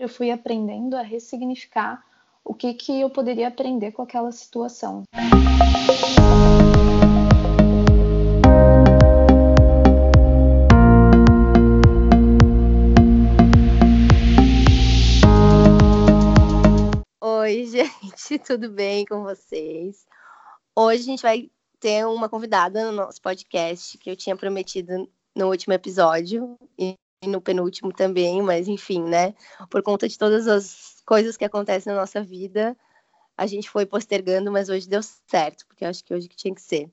eu fui aprendendo a ressignificar o que, que eu poderia aprender com aquela situação. Oi, gente, tudo bem com vocês? Hoje a gente vai ter uma convidada no nosso podcast que eu tinha prometido no último episódio e no penúltimo também, mas enfim, né? Por conta de todas as coisas que acontecem na nossa vida, a gente foi postergando, mas hoje deu certo, porque eu acho que hoje que tinha que ser.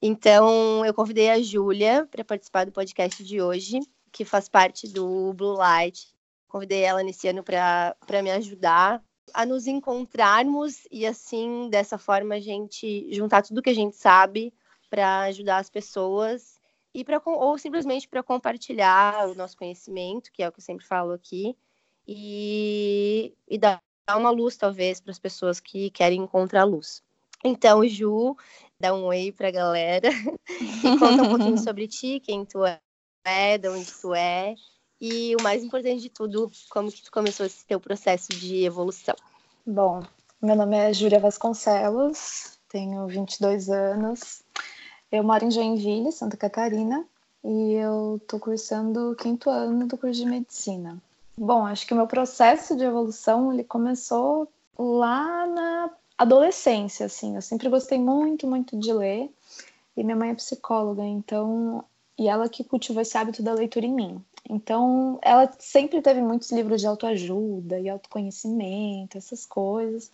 Então, eu convidei a Júlia para participar do podcast de hoje, que faz parte do Blue Light. Convidei ela nesse ano para me ajudar a nos encontrarmos e, assim, dessa forma, a gente juntar tudo que a gente sabe para ajudar as pessoas e para ou simplesmente para compartilhar o nosso conhecimento, que é o que eu sempre falo aqui, e, e dar uma luz, talvez, para as pessoas que querem encontrar luz. Então, Ju, dá um oi para a galera e conta um pouquinho sobre ti, quem tu é, de onde tu é, e o mais importante de tudo, como que tu começou esse teu processo de evolução. Bom, meu nome é Júlia Vasconcelos, tenho 22 anos, eu moro em Joinville, Santa Catarina, e eu estou cursando o quinto ano do curso de medicina. Bom, acho que o meu processo de evolução ele começou lá na adolescência, assim. Eu sempre gostei muito, muito de ler. E minha mãe é psicóloga, então e ela que cultivou esse hábito da leitura em mim. Então, ela sempre teve muitos livros de autoajuda e autoconhecimento, essas coisas.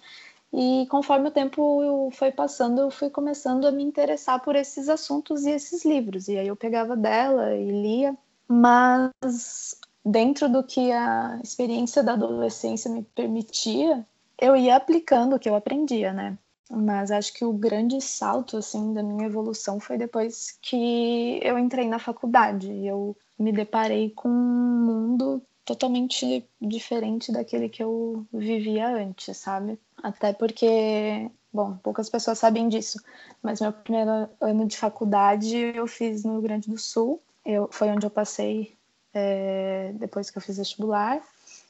E conforme o tempo foi passando, eu fui começando a me interessar por esses assuntos e esses livros. E aí eu pegava dela e lia, mas dentro do que a experiência da adolescência me permitia, eu ia aplicando o que eu aprendia, né? Mas acho que o grande salto assim da minha evolução foi depois que eu entrei na faculdade. Eu me deparei com um mundo totalmente diferente daquele que eu vivia antes, sabe? Até porque, bom, poucas pessoas sabem disso, mas meu primeiro ano de faculdade eu fiz no Rio Grande do Sul. Eu, foi onde eu passei é, depois que eu fiz vestibular.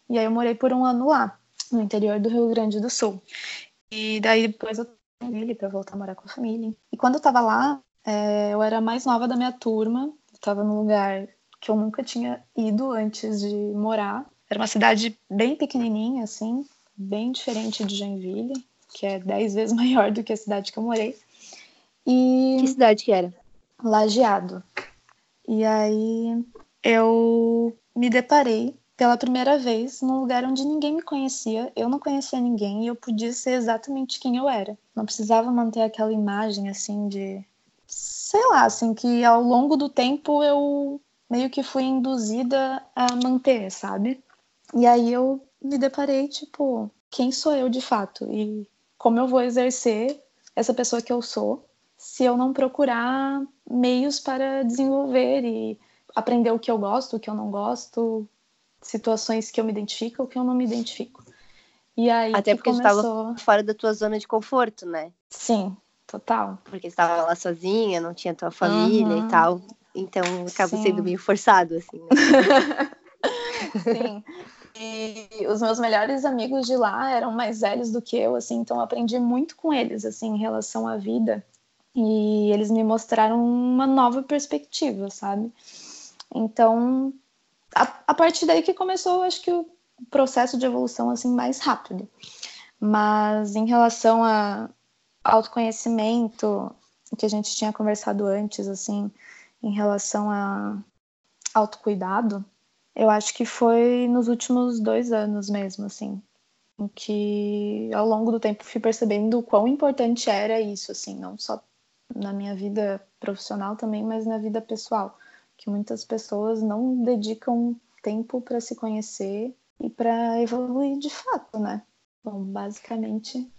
E aí eu morei por um ano lá, no interior do Rio Grande do Sul. E daí depois eu ele para voltar a morar com a família. E quando eu tava lá, é, eu era a mais nova da minha turma. Eu tava num lugar que eu nunca tinha ido antes de morar. Era uma cidade bem pequenininha, assim, bem diferente de Joinville, que é dez vezes maior do que a cidade que eu morei. E... Que cidade que era? Lajeado. E aí eu me deparei pela primeira vez num lugar onde ninguém me conhecia, eu não conhecia ninguém e eu podia ser exatamente quem eu era. Não precisava manter aquela imagem assim de sei lá, assim que ao longo do tempo eu meio que fui induzida a manter, sabe? E aí eu me deparei, tipo, quem sou eu de fato? E como eu vou exercer essa pessoa que eu sou se eu não procurar meios para desenvolver e aprender o que eu gosto, o que eu não gosto, situações que eu me identifico, o que eu não me identifico. E aí Até porque começou... estava fora da tua zona de conforto, né? Sim, total. Porque estava lá sozinha, não tinha tua família uhum. e tal. Então acaba Sim. sendo meio forçado, assim. Né? Sim. E os meus melhores amigos de lá eram mais velhos do que eu, assim, então eu aprendi muito com eles, assim, em relação à vida. E eles me mostraram uma nova perspectiva, sabe? Então, a, a partir daí que começou, acho que o processo de evolução, assim, mais rápido. Mas em relação a autoconhecimento, que a gente tinha conversado antes, assim, em relação a autocuidado, eu acho que foi nos últimos dois anos mesmo, assim, em que ao longo do tempo fui percebendo o quão importante era isso, assim, não só na minha vida profissional também, mas na vida pessoal, que muitas pessoas não dedicam tempo para se conhecer e para evoluir de fato, né? Bom, basicamente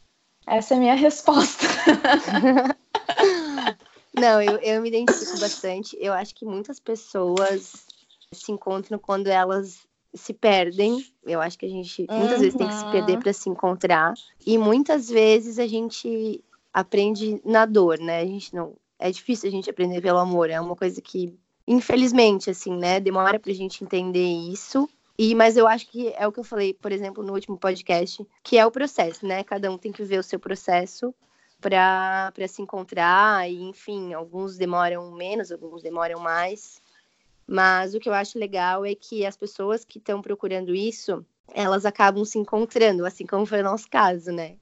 essa é a minha resposta. Não, eu, eu me identifico bastante. Eu acho que muitas pessoas se encontram quando elas se perdem. Eu acho que a gente muitas uhum. vezes tem que se perder uhum. para se encontrar. E muitas vezes a gente aprende na dor, né? A gente não. É difícil a gente aprender pelo amor. É uma coisa que, infelizmente, assim, né? Demora pra gente entender isso. E, mas eu acho que é o que eu falei, por exemplo, no último podcast, que é o processo, né? Cada um tem que ver o seu processo para se encontrar, e enfim, alguns demoram menos, alguns demoram mais. Mas o que eu acho legal é que as pessoas que estão procurando isso, elas acabam se encontrando, assim como foi o nosso caso, né?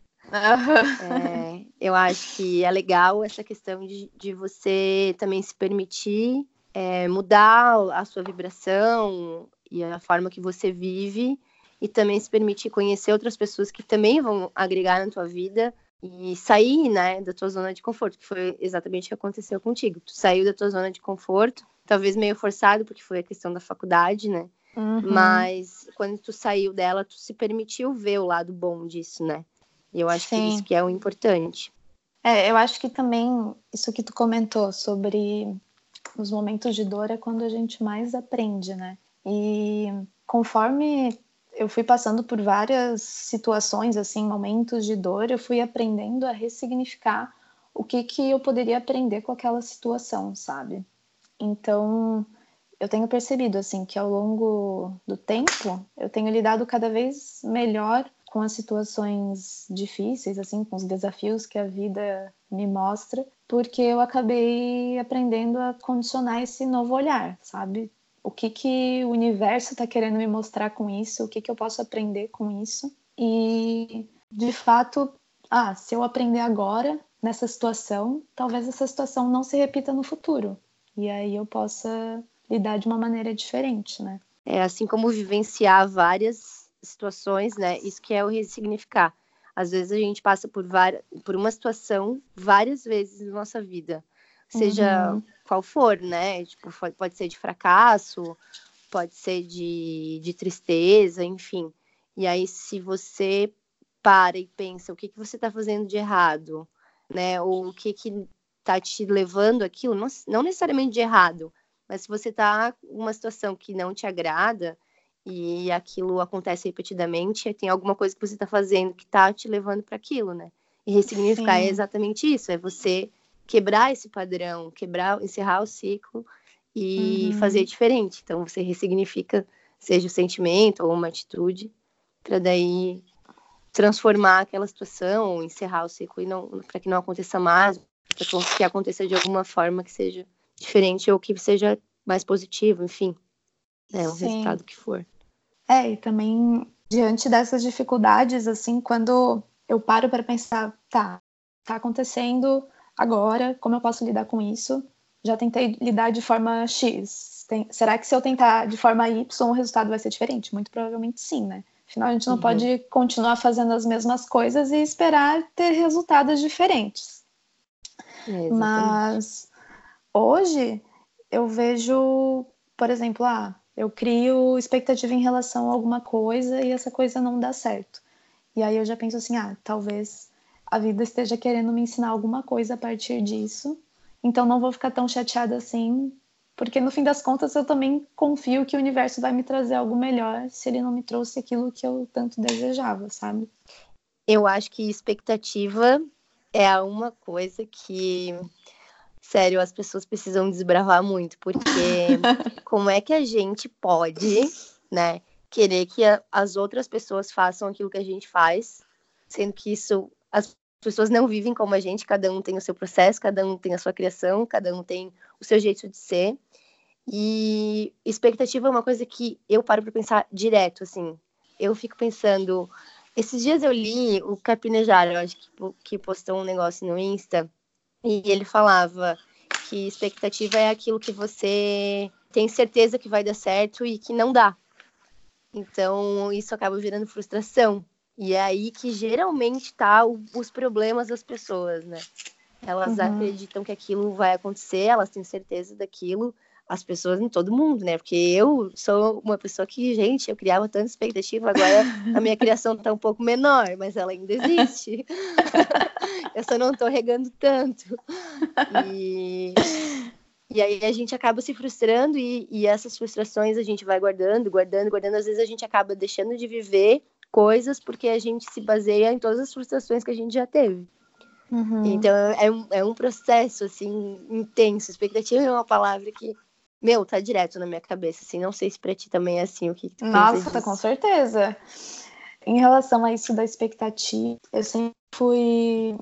É, eu acho que é legal essa questão de, de você também se permitir é, mudar a sua vibração e a forma que você vive e também se permitir conhecer outras pessoas que também vão agregar na tua vida e sair, né, da tua zona de conforto, que foi exatamente o que aconteceu contigo. Tu saiu da tua zona de conforto, talvez meio forçado, porque foi a questão da faculdade, né? Uhum. Mas quando tu saiu dela, tu se permitiu ver o lado bom disso, né? E eu acho Sim. que isso que é o importante. É, eu acho que também isso que tu comentou sobre os momentos de dor é quando a gente mais aprende, né? E conforme eu fui passando por várias situações, assim, momentos de dor, eu fui aprendendo a ressignificar o que que eu poderia aprender com aquela situação, sabe? Então, eu tenho percebido, assim, que ao longo do tempo, eu tenho lidado cada vez melhor com as situações difíceis, assim, com os desafios que a vida me mostra, porque eu acabei aprendendo a condicionar esse novo olhar, sabe? O que que o universo está querendo me mostrar com isso? O que que eu posso aprender com isso? E de fato, ah, se eu aprender agora nessa situação, talvez essa situação não se repita no futuro. E aí eu possa lidar de uma maneira diferente, né? É assim como vivenciar várias situações, né? Isso que é o ressignificar. Às vezes a gente passa por, por uma situação várias vezes na nossa vida, seja uhum. qual for, né? Tipo, pode ser de fracasso, pode ser de, de tristeza, enfim. E aí, se você para e pensa o que, que você está fazendo de errado, né? Ou o que que tá te levando aquilo, não, não necessariamente de errado, mas se você está em uma situação que não te agrada, e aquilo acontece repetidamente, tem alguma coisa que você está fazendo que está te levando para aquilo, né? E ressignificar é Sim. é exatamente isso, é você quebrar esse padrão, quebrar, encerrar o ciclo e uhum. fazer diferente. Então você ressignifica, seja o sentimento ou uma atitude, para daí transformar aquela situação, encerrar o ciclo e não para que não aconteça mais, para que aconteça de alguma forma que seja diferente ou que seja mais positivo, enfim, é o Sim. resultado que for. É, e também diante dessas dificuldades, assim, quando eu paro para pensar, tá, tá acontecendo agora, como eu posso lidar com isso? Já tentei lidar de forma X. Tem, será que se eu tentar de forma Y, o resultado vai ser diferente? Muito provavelmente sim, né? Afinal, a gente não uhum. pode continuar fazendo as mesmas coisas e esperar ter resultados diferentes. É, Mas hoje eu vejo, por exemplo, ah, eu crio expectativa em relação a alguma coisa e essa coisa não dá certo. E aí eu já penso assim, ah, talvez a vida esteja querendo me ensinar alguma coisa a partir disso. Então não vou ficar tão chateada assim, porque no fim das contas eu também confio que o universo vai me trazer algo melhor se ele não me trouxe aquilo que eu tanto desejava, sabe? Eu acho que expectativa é uma coisa que sério, as pessoas precisam desbravar muito, porque como é que a gente pode, né, querer que as outras pessoas façam aquilo que a gente faz, sendo que isso as pessoas não vivem como a gente, cada um tem o seu processo, cada um tem a sua criação, cada um tem o seu jeito de ser. E expectativa é uma coisa que eu paro para pensar direto, assim. Eu fico pensando, esses dias eu li o Carpinejar, eu acho que, que postou um negócio no Insta, e ele falava que expectativa é aquilo que você tem certeza que vai dar certo e que não dá. Então, isso acaba virando frustração. E é aí que geralmente tá o, os problemas das pessoas, né? Elas uhum. acreditam que aquilo vai acontecer, elas têm certeza daquilo, as pessoas em todo mundo, né? Porque eu sou uma pessoa que, gente, eu criava tanta expectativa, agora a minha criação tá um pouco menor, mas ela ainda existe. eu só não tô regando tanto. E, e aí a gente acaba se frustrando e, e essas frustrações a gente vai guardando, guardando, guardando. Às vezes a gente acaba deixando de viver coisas porque a gente se baseia em todas as frustrações que a gente já teve. Uhum. Então é um, é um processo assim intenso. Expectativa é uma palavra que Meu, tá direto na minha cabeça, assim. Não sei se pra ti também é assim, o que, que tu Nossa, tá com certeza. Em relação a isso da expectativa, eu sempre fui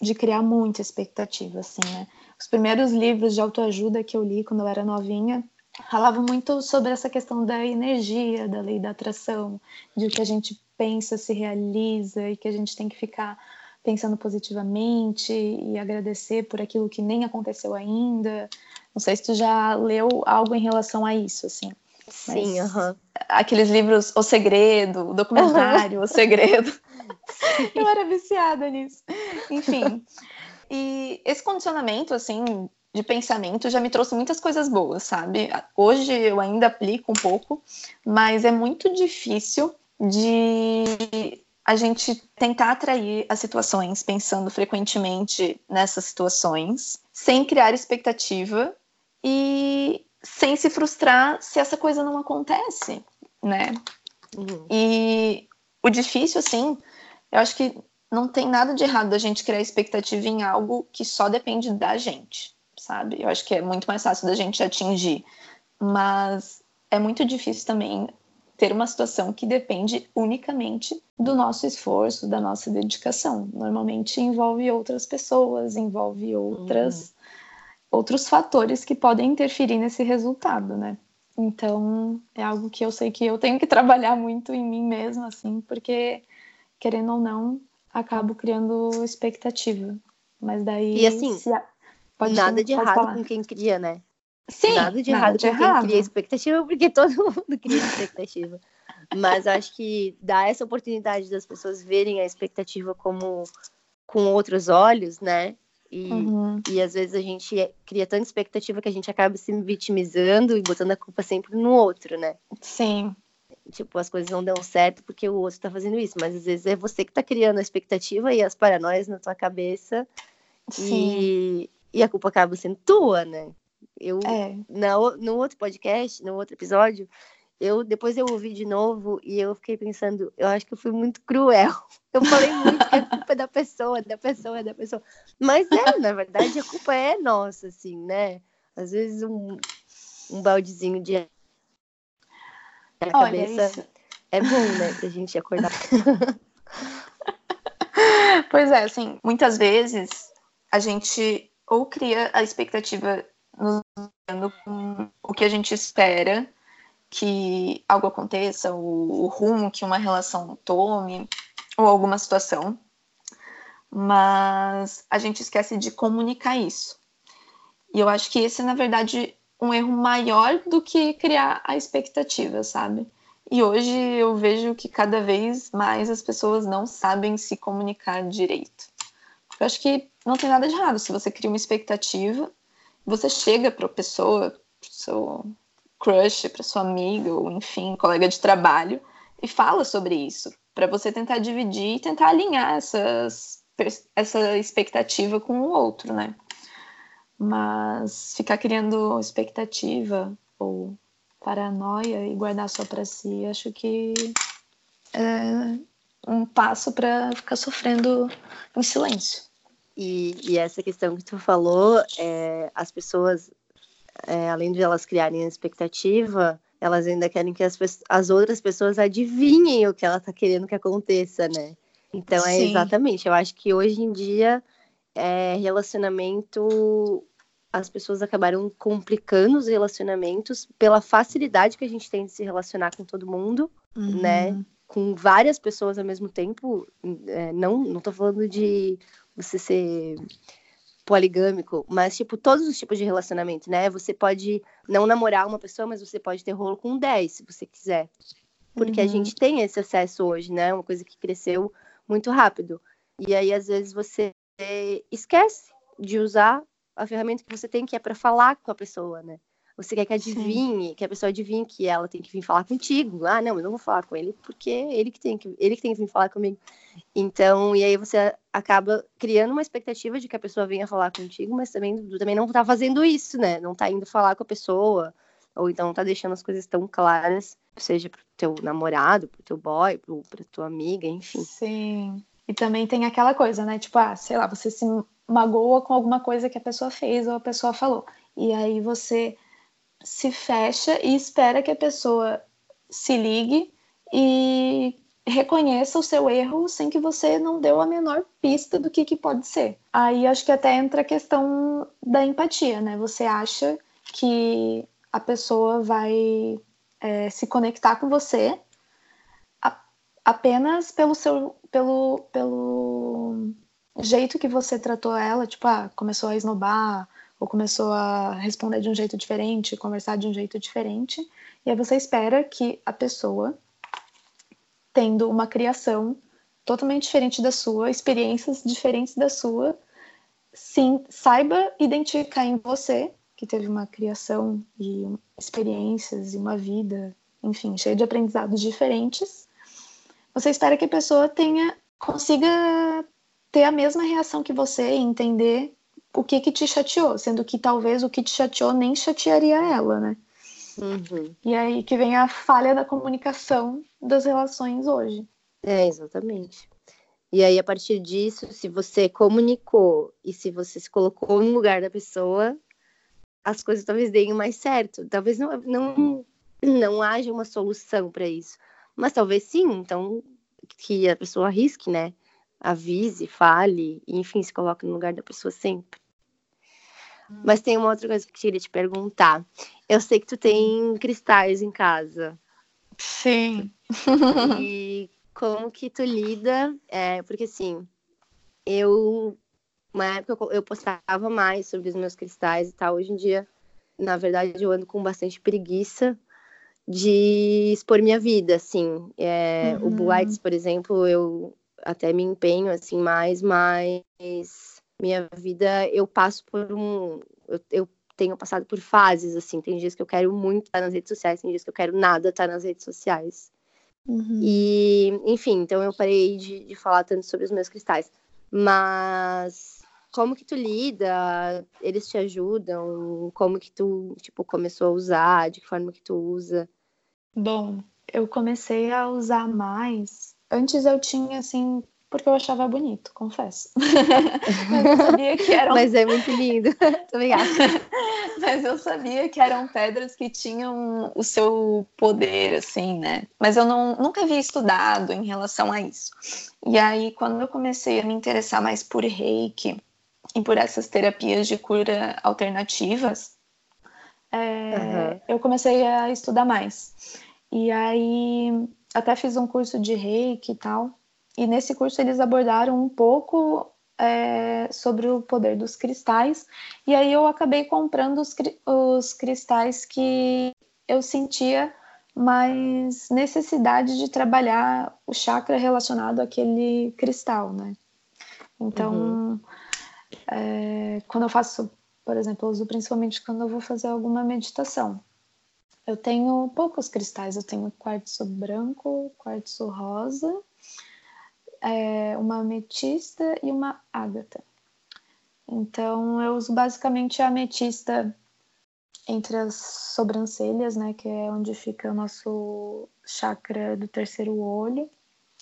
de criar muita expectativa, assim, né? Os primeiros livros de autoajuda que eu li quando eu era novinha falavam muito sobre essa questão da energia, da lei da atração, de o que a gente pensa se realiza e que a gente tem que ficar pensando positivamente e agradecer por aquilo que nem aconteceu ainda. Não sei se tu já leu algo em relação a isso, assim. Sim, aham. Aqueles livros O Segredo, o documentário O Segredo. Eu era viciada nisso. Enfim. E esse condicionamento, assim, de pensamento já me trouxe muitas coisas boas, sabe? Hoje eu ainda aplico um pouco, mas é muito difícil de a gente tentar atrair as situações pensando frequentemente nessas situações, sem criar expectativa e sem se frustrar se essa coisa não acontece, né? Uhum. E o difícil, assim, eu acho que não tem nada de errado a gente criar expectativa em algo que só depende da gente, sabe? Eu acho que é muito mais fácil da gente atingir, mas é muito difícil também ter uma situação que depende unicamente do nosso esforço, da nossa dedicação. Normalmente envolve outras pessoas, envolve outras uhum. outros fatores que podem interferir nesse resultado, né? Então, é algo que eu sei que eu tenho que trabalhar muito em mim mesma, assim, porque querendo ou não, acabo criando expectativa. Mas daí. E assim, pode, nada de errado falar. com quem cria, né? Sim, nada de nada errado de com errado. quem cria expectativa, porque todo mundo cria expectativa. Mas acho que dá essa oportunidade das pessoas verem a expectativa como com outros olhos, né? E, uhum. e às vezes a gente cria tanta expectativa que a gente acaba se vitimizando e botando a culpa sempre no outro, né? Sim. Tipo, as coisas não dão certo porque o outro tá fazendo isso, mas às vezes é você que tá criando a expectativa e as paranoias na tua cabeça. Sim. E, e a culpa acaba sendo tua, né? Eu, é. na, no outro podcast, no outro episódio, eu depois eu ouvi de novo e eu fiquei pensando, eu acho que eu fui muito cruel. Eu falei muito que a culpa é da pessoa, da pessoa, da pessoa. Mas é, na verdade, a culpa é nossa, assim, né? Às vezes um, um baldezinho de na cabeça isso. é bom, né? Pra gente acordar. pois é, assim, muitas vezes a gente ou cria a expectativa nos com o que a gente espera que algo aconteça, o, o rumo que uma relação tome, ou alguma situação, mas a gente esquece de comunicar isso. E eu acho que esse, na verdade, um erro maior do que criar a expectativa, sabe? E hoje eu vejo que cada vez mais as pessoas não sabem se comunicar direito. Eu acho que não tem nada de errado se você cria uma expectativa, você chega para a pessoa, para seu crush, para sua amiga, ou enfim, colega de trabalho, e fala sobre isso, para você tentar dividir e tentar alinhar essas, essa expectativa com o outro, né? Mas ficar criando expectativa ou paranoia e guardar só para si, acho que é um passo para ficar sofrendo em silêncio. E, e, essa questão que tu falou, é, as pessoas é, além de elas criarem a expectativa, elas ainda querem que as, as outras pessoas adivinhem o que ela está querendo que aconteça, né? Então é exatamente. Eu acho que hoje em dia é, relacionamento as pessoas acabaram complicando os relacionamentos pela facilidade que a gente tem de se relacionar com todo mundo, uhum. né? Com várias pessoas ao mesmo tempo. É, não, não tô falando de você ser poligâmico, mas, tipo, todos os tipos de relacionamento, né? Você pode não namorar uma pessoa, mas você pode ter rolo com 10, se você quiser. Porque uhum. a gente tem esse acesso hoje, né? Uma coisa que cresceu muito rápido. E aí, às vezes, você esquece de usar a ferramenta que você tem, que é para falar com a pessoa, né? Você quer que adivinhe, Sim. que a pessoa adivinhe que ela tem que vir falar contigo. Ah, não, eu não vou falar com ele porque ele que tem que, ele que tem que vir falar comigo. Então, e aí você acaba criando uma expectativa de que a pessoa venha falar contigo, mas também também não tá fazendo isso, né? Não tá indo falar com a pessoa, ou então não tá deixando as coisas tão claras, seja pro teu namorado, pro teu boy, pro, pra tua amiga, enfim. Sim. E também tem aquela coisa, né? Tipo, ah, sei lá, você se magoa com alguma coisa que a pessoa fez ou a pessoa falou. E aí você se fecha e espera que a pessoa se ligue e reconheça o seu erro sem que você não deu a menor pista do que, que pode ser. Aí acho que até entra a questão da empatia, né? Você acha que a pessoa vai é, se conectar com você a, apenas pelo seu pelo, pelo jeito que você tratou ela, tipo, ah, começou a esnobar ou começou a responder de um jeito diferente, conversar de um jeito diferente, e aí você espera que a pessoa tendo uma criação totalmente diferente da sua, experiências diferentes da sua, sim, saiba identificar em você que teve uma criação e experiências e uma vida, enfim, cheia de aprendizados diferentes. Você espera que a pessoa tenha consiga ter a mesma reação que você e entender o que que te chateou, sendo que talvez o que te chateou nem chatearia ela, né? Uhum. E aí que vem a falha da comunicação das relações hoje. É, exatamente. E aí, a partir disso, se você comunicou e se você se colocou no lugar da pessoa, as coisas talvez deem mais certo. Talvez não, não, não haja uma solução para isso. Mas talvez sim, então que a pessoa arrisque, né? Avise, fale, enfim, se coloque no lugar da pessoa sempre. Mas tem uma outra coisa que eu queria te perguntar. Eu sei que tu tem cristais em casa. Sim. E como que tu lida? É, porque assim, eu uma época eu postava mais sobre os meus cristais e tal. Hoje em dia, na verdade, eu ando com bastante preguiça de expor minha vida, assim. É, uhum. O Blue Lights, por exemplo, eu até me empenho assim mais, mas minha vida eu passo por um eu, eu, tenho passado por fases assim tem dias que eu quero muito estar nas redes sociais tem dias que eu quero nada estar nas redes sociais. Uhum. e enfim então eu parei de, de falar tanto sobre os meus cristais. Mas como que tu lida? Eles te ajudam? Como que tu tipo começou a usar? De que forma que tu usa? Bom eu comecei a usar mais. Antes eu tinha assim porque eu achava bonito, confesso. Mas eu sabia que eram. Mas é muito lindo. Obrigada. Mas eu sabia que eram pedras que tinham o seu poder, assim, né? Mas eu não, nunca havia estudado em relação a isso. E aí, quando eu comecei a me interessar mais por reiki e por essas terapias de cura alternativas, é, uhum. eu comecei a estudar mais. E aí, até fiz um curso de reiki e tal. E nesse curso eles abordaram um pouco é, sobre o poder dos cristais. E aí eu acabei comprando os, os cristais que eu sentia mais necessidade de trabalhar o chakra relacionado àquele cristal, né? Então, uhum. é, quando eu faço, por exemplo, eu uso principalmente quando eu vou fazer alguma meditação. Eu tenho poucos cristais, eu tenho quartzo branco, quartzo rosa é, uma ametista e uma ágata. Então eu uso basicamente a ametista entre as sobrancelhas, né, que é onde fica o nosso chakra do terceiro olho,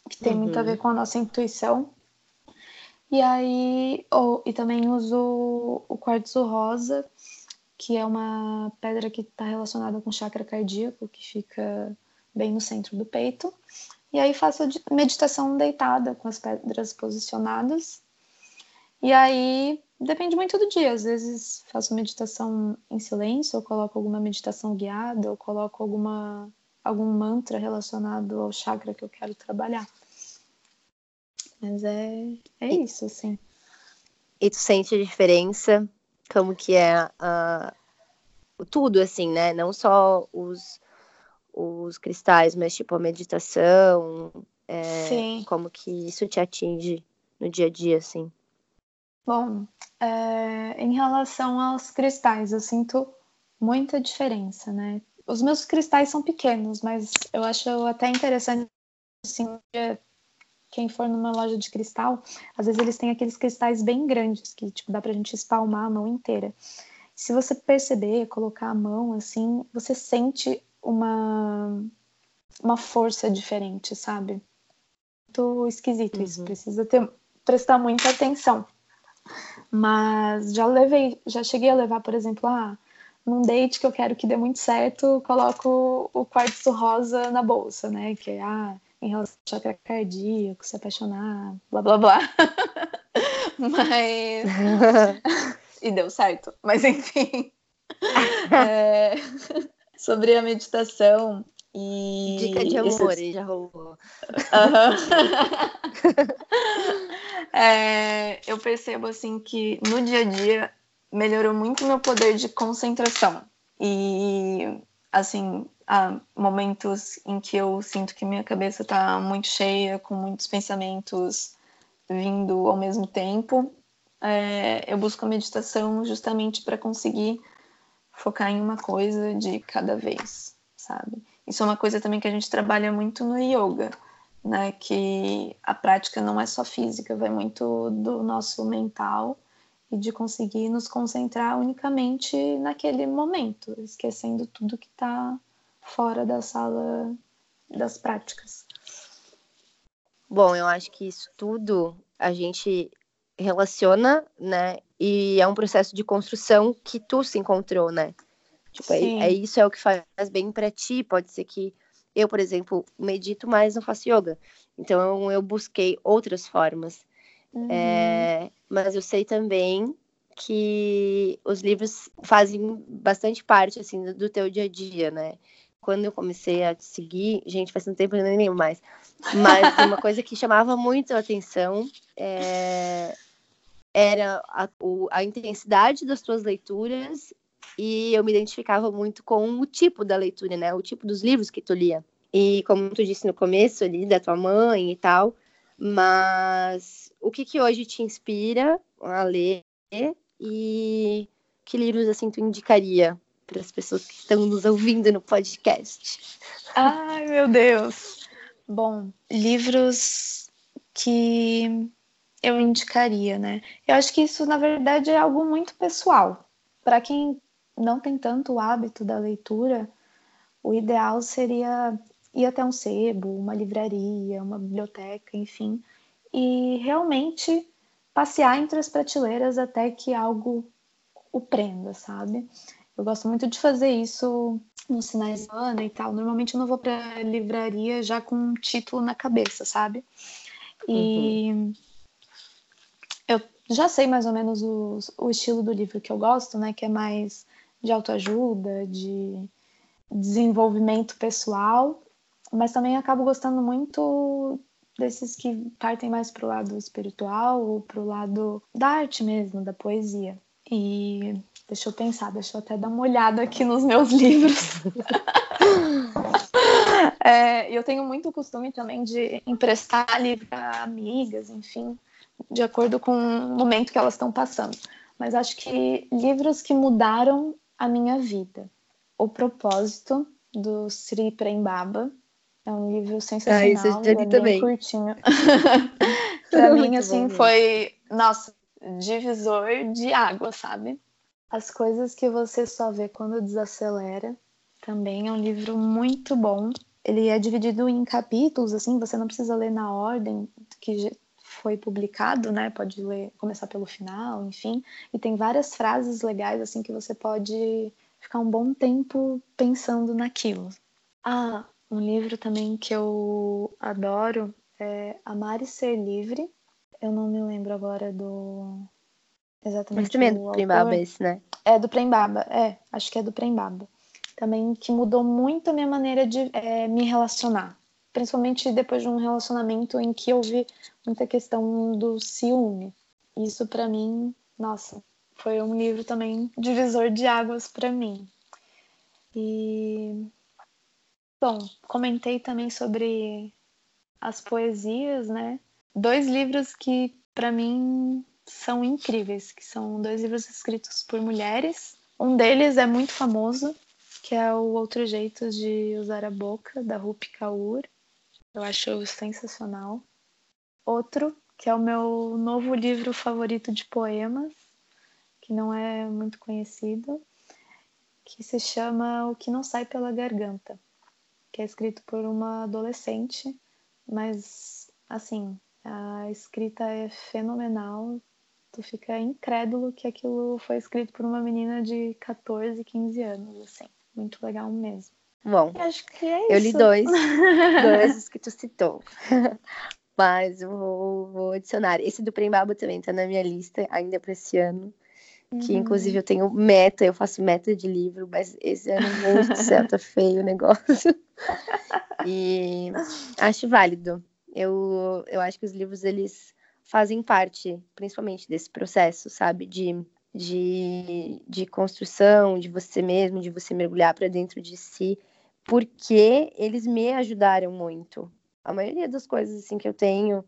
que tem uhum. muito a ver uhum. com a nossa intuição. E aí, oh, e também uso o quartzo rosa, que é uma pedra que está relacionada com o chakra cardíaco, que fica bem no centro do peito. E aí faço meditação deitada, com as pedras posicionadas. E aí depende muito do dia. Às vezes faço meditação em silêncio, ou coloco alguma meditação guiada, ou coloco alguma, algum mantra relacionado ao chakra que eu quero trabalhar. Mas é, é isso, assim. E tu sente a diferença? Como que é uh, tudo, assim, né? Não só os os cristais, mas tipo a meditação, é, como que isso te atinge no dia a dia, assim? Bom, é, em relação aos cristais, eu sinto muita diferença, né? Os meus cristais são pequenos, mas eu acho até interessante, assim, quem for numa loja de cristal, às vezes eles têm aqueles cristais bem grandes, que, tipo, dá pra gente espalmar a mão inteira. Se você perceber, colocar a mão, assim, você sente uma, uma força diferente, sabe? Muito esquisito uhum. isso, precisa ter, prestar muita atenção. Mas já levei, já cheguei a levar, por exemplo, ah, num date que eu quero que dê muito certo, coloco o quartzo rosa na bolsa, né? Que é, ah, em relação ao chakra cardíaco, se apaixonar, blá blá blá. Mas. e deu certo. Mas enfim. é... Sobre a meditação e. Dica de amor, esses... já rolou. é, eu percebo assim que no dia a dia melhorou muito meu poder de concentração. E assim, há momentos em que eu sinto que minha cabeça está muito cheia, com muitos pensamentos vindo ao mesmo tempo. É, eu busco a meditação justamente para conseguir focar em uma coisa de cada vez, sabe? Isso é uma coisa também que a gente trabalha muito no yoga, né? Que a prática não é só física, vai muito do nosso mental e de conseguir nos concentrar unicamente naquele momento, esquecendo tudo que está fora da sala das práticas. Bom, eu acho que isso tudo a gente relaciona, né? E é um processo de construção que tu se encontrou, né? Tipo, é, é, isso é o que faz bem para ti. Pode ser que eu, por exemplo, medito, mas não faço yoga. Então eu busquei outras formas. Uhum. É, mas eu sei também que os livros fazem bastante parte assim do teu dia a dia, né? Quando eu comecei a te seguir, gente, faz um tempo eu nem lembro mais. Mas uma coisa que chamava muito a atenção é, era a, o, a intensidade das tuas leituras e eu me identificava muito com o tipo da leitura, né? O tipo dos livros que tu lia. E como tu disse no começo ali, da tua mãe e tal, mas o que que hoje te inspira a ler e que livros assim tu indicaria para as pessoas que estão nos ouvindo no podcast? Ai, meu Deus. Bom, livros que eu indicaria, né? Eu acho que isso, na verdade, é algo muito pessoal. Para quem não tem tanto hábito da leitura, o ideal seria ir até um sebo, uma livraria, uma biblioteca, enfim, e realmente passear entre as prateleiras até que algo o prenda, sabe? Eu gosto muito de fazer isso nos sinais de ano e tal. Normalmente eu não vou para livraria já com um título na cabeça, sabe? E uhum já sei mais ou menos o, o estilo do livro que eu gosto, né? Que é mais de autoajuda, de desenvolvimento pessoal, mas também acabo gostando muito desses que partem mais para o lado espiritual ou para o lado da arte mesmo, da poesia. E deixa eu pensar, deixa eu até dar uma olhada aqui nos meus livros. é, eu tenho muito costume também de emprestar livro para amigas, enfim de acordo com o momento que elas estão passando. Mas acho que livros que mudaram a minha vida. O Propósito, do Sri Prembaba. É um livro sensacional. Ah, isso eu já li é também. curtinho. pra mim, assim, bom, foi, nossa, divisor de água, sabe? As coisas que você só vê quando desacelera. Também é um livro muito bom. Ele é dividido em capítulos, assim, você não precisa ler na ordem que foi publicado, né? Pode ler, começar pelo final, enfim. E tem várias frases legais assim que você pode ficar um bom tempo pensando naquilo. Ah, um livro também que eu adoro é Amar e Ser Livre. Eu não me lembro agora do exatamente. Mas também do Prembaba esse, né? É do Prembaba, é, acho que é do Prembaba. Também que mudou muito a minha maneira de é, me relacionar principalmente depois de um relacionamento em que houve muita questão do ciúme. Isso para mim, nossa, foi um livro também divisor de águas para mim. E bom, comentei também sobre as poesias, né? Dois livros que para mim são incríveis, que são dois livros escritos por mulheres. Um deles é muito famoso, que é o Outro Jeito de Usar a Boca, da Rupi Kaur. Eu acho sensacional. Outro, que é o meu novo livro favorito de poemas, que não é muito conhecido, que se chama O que não sai pela garganta, que é escrito por uma adolescente, mas assim, a escrita é fenomenal, tu fica incrédulo que aquilo foi escrito por uma menina de 14, 15 anos, assim. Muito legal mesmo. Bom, acho que é isso. Eu li dois, dois que tu citou. Mas eu vou, vou, adicionar. Esse do Prembaba também tá na minha lista ainda para esse ano. Que uhum. inclusive eu tenho meta, eu faço meta de livro, mas esse ano, meu do céu, tá feio o negócio. E acho válido. Eu, eu acho que os livros, eles fazem parte, principalmente, desse processo, sabe? De, de, de construção, de você mesmo, de você mergulhar para dentro de si, porque eles me ajudaram muito. A maioria das coisas assim que eu tenho,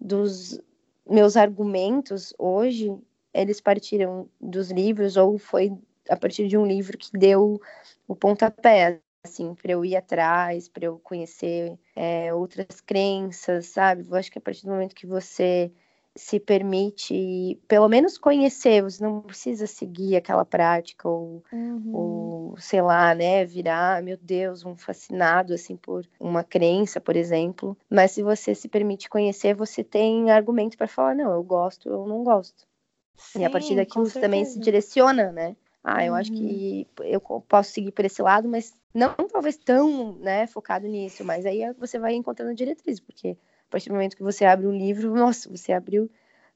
dos meus argumentos hoje, eles partiram dos livros ou foi a partir de um livro que deu o pontapé, assim, para eu ir atrás, para eu conhecer é, outras crenças, sabe? Eu acho que a partir do momento que você se permite, pelo menos conhecer, você não precisa seguir aquela prática ou, uhum. ou sei lá, né, virar, meu Deus, um fascinado assim por uma crença, por exemplo. Mas se você se permite conhecer, você tem argumento para falar, não, eu gosto, eu não gosto. Sim, e a partir daquilo você também se direciona, né? Ah, eu uhum. acho que eu posso seguir por esse lado, mas não talvez tão, né, focado nisso, mas aí você vai encontrando diretriz, porque partir do momento que você abre um livro, nossa, você abriu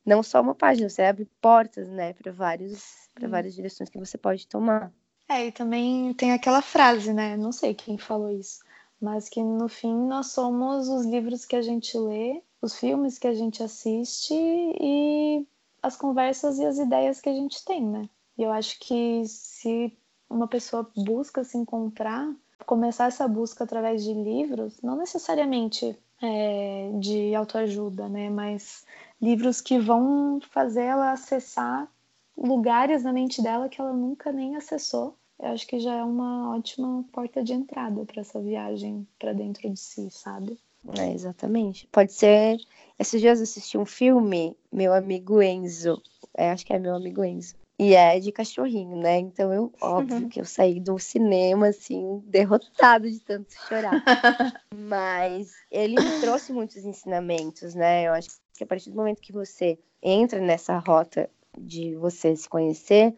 não só uma página, você abre portas, né, para vários, para várias direções que você pode tomar. É, e também tem aquela frase, né? Não sei quem falou isso, mas que no fim nós somos os livros que a gente lê, os filmes que a gente assiste e as conversas e as ideias que a gente tem, né? E eu acho que se uma pessoa busca se encontrar, começar essa busca através de livros, não necessariamente é, de autoajuda, né? Mas livros que vão fazer ela acessar lugares na mente dela que ela nunca nem acessou. Eu acho que já é uma ótima porta de entrada para essa viagem para dentro de si, sabe? É, exatamente. Pode ser. Esses dias eu assisti um filme, meu amigo Enzo. É, acho que é meu amigo Enzo. E é de cachorrinho, né? Então eu, óbvio uhum. que eu saí do cinema, assim, derrotado de tanto chorar. Mas ele me trouxe muitos ensinamentos, né? Eu acho que a partir do momento que você entra nessa rota de você se conhecer,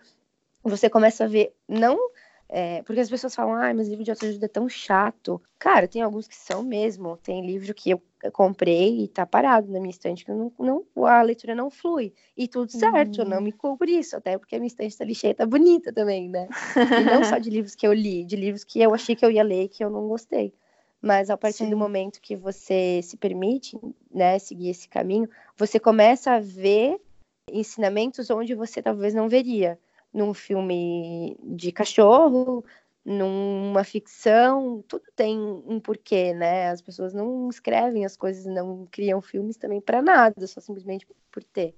você começa a ver, não é, porque as pessoas falam, ah, mas livro de autoajuda é tão chato. Cara, tem alguns que são mesmo. Tem livro que eu comprei e tá parado na minha estante, que não, não, a leitura não flui. E tudo certo, uhum. eu não me culpo isso, até porque a minha estante tá lixeira, tá bonita também, né? E não só de livros que eu li, de livros que eu achei que eu ia ler e que eu não gostei. Mas a partir Sim. do momento que você se permite, né, seguir esse caminho, você começa a ver ensinamentos onde você talvez não veria num filme de cachorro, numa ficção, tudo tem um porquê, né? As pessoas não escrevem as coisas, não criam filmes também para nada, só simplesmente por ter.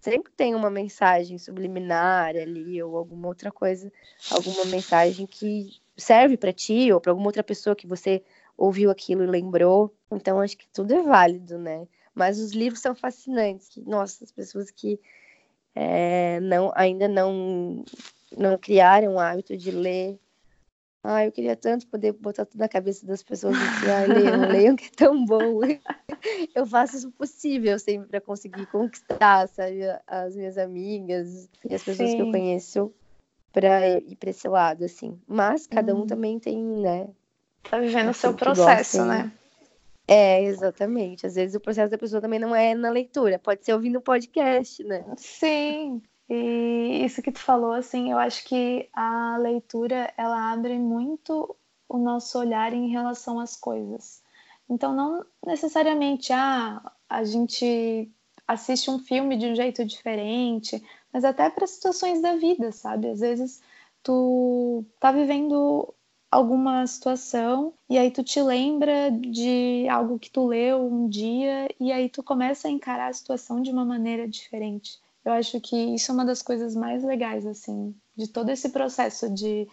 Sempre tem uma mensagem subliminar ali ou alguma outra coisa, alguma mensagem que serve para ti ou para alguma outra pessoa que você ouviu aquilo e lembrou. Então acho que tudo é válido, né? Mas os livros são fascinantes. Que, nossa, as pessoas que é, não, ainda não, não criaram o hábito de ler. Ah, eu queria tanto poder botar tudo na cabeça das pessoas e dizer, ah, leiam, leiam que é tão bom. eu faço o possível sempre para conseguir conquistar, sabe, as minhas amigas e as pessoas Sim. que eu conheço para ir para esse lado, assim. Mas cada um hum. também tem, né? Tá vivendo o seu processo, gosta, né? É, exatamente. Às vezes o processo da pessoa também não é na leitura, pode ser ouvindo podcast, né? Sim. E isso que tu falou, assim, eu acho que a leitura ela abre muito o nosso olhar em relação às coisas. Então, não necessariamente ah, a gente assiste um filme de um jeito diferente, mas até para situações da vida, sabe? Às vezes tu tá vivendo alguma situação e aí tu te lembra de algo que tu leu um dia e aí tu começa a encarar a situação de uma maneira diferente. Eu acho que isso é uma das coisas mais legais, assim, de todo esse processo de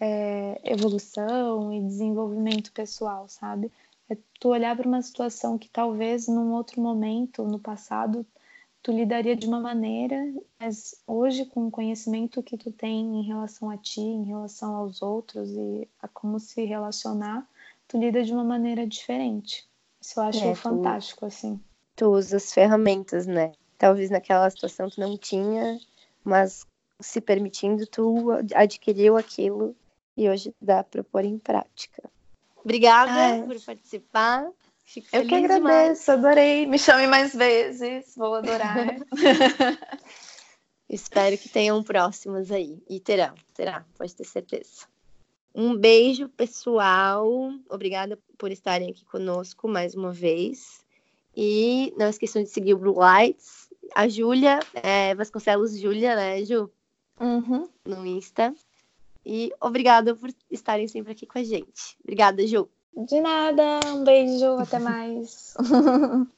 é, evolução e desenvolvimento pessoal, sabe? É tu olhar para uma situação que talvez num outro momento, no passado, tu lidaria de uma maneira, mas hoje com o conhecimento que tu tem em relação a ti, em relação aos outros e a como se relacionar, tu lida de uma maneira diferente. Isso eu acho é, fantástico, tu, assim. Tu usa as ferramentas, né? Talvez naquela situação tu não tinha, mas se permitindo, tu adquiriu aquilo e hoje dá para pôr em prática. Obrigada Ai. por participar. Fico Eu que agradeço, demais. adorei. Me chame mais vezes, vou adorar. Espero que tenham próximos aí. E terão, terá, pode ter certeza. Um beijo, pessoal. Obrigada por estarem aqui conosco mais uma vez. E não esqueçam de seguir o Blue Lights. A Júlia, é, Vasconcelos Júlia, né, Ju? Uhum. No Insta. E obrigada por estarem sempre aqui com a gente. Obrigada, Ju. De nada, um beijo, até mais.